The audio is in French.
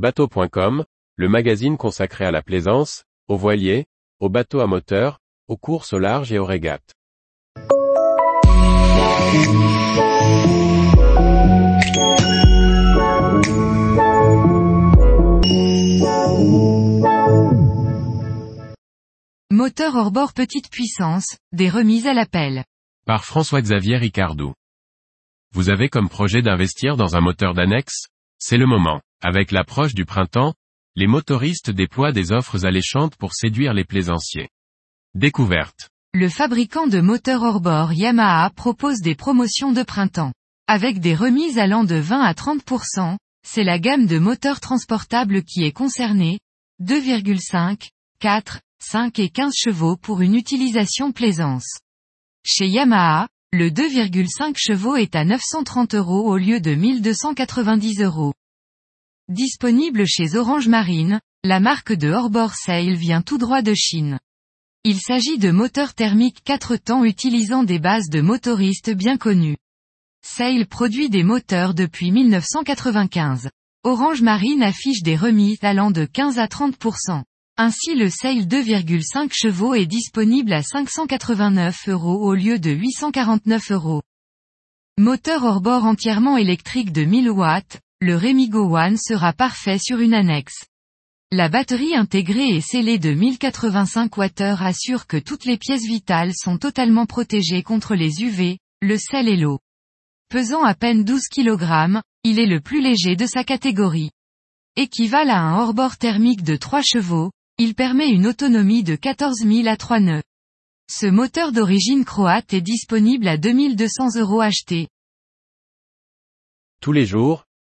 Bateau.com, le magazine consacré à la plaisance, aux voiliers, aux bateaux à moteur, aux courses au large et aux régates. Moteur hors-bord petite puissance, des remises à l'appel. Par François-Xavier Ricardou. Vous avez comme projet d'investir dans un moteur d'annexe? C'est le moment. Avec l'approche du printemps, les motoristes déploient des offres alléchantes pour séduire les plaisanciers. Découverte. Le fabricant de moteurs hors-bord Yamaha propose des promotions de printemps. Avec des remises allant de 20 à 30%, c'est la gamme de moteurs transportables qui est concernée, 2,5, 4, 5 et 15 chevaux pour une utilisation plaisance. Chez Yamaha, le 2,5 chevaux est à 930 euros au lieu de 1290 euros. Disponible chez Orange Marine, la marque de hors-bord Sail vient tout droit de Chine. Il s'agit de moteurs thermiques 4 temps utilisant des bases de motoristes bien connus. Sail produit des moteurs depuis 1995. Orange Marine affiche des remises allant de 15 à 30%. Ainsi le Sail 2,5 chevaux est disponible à 589 euros au lieu de 849 euros. Moteur hors-bord entièrement électrique de 1000 watts, le Remigo One sera parfait sur une annexe. La batterie intégrée et scellée de 1085 Wh assure que toutes les pièces vitales sont totalement protégées contre les UV, le sel et l'eau. Pesant à peine 12 kg, il est le plus léger de sa catégorie. Équivalent à un hors-bord thermique de 3 chevaux, il permet une autonomie de 14 000 à 3 nœuds. Ce moteur d'origine croate est disponible à 2200 euros achetés. Tous les jours,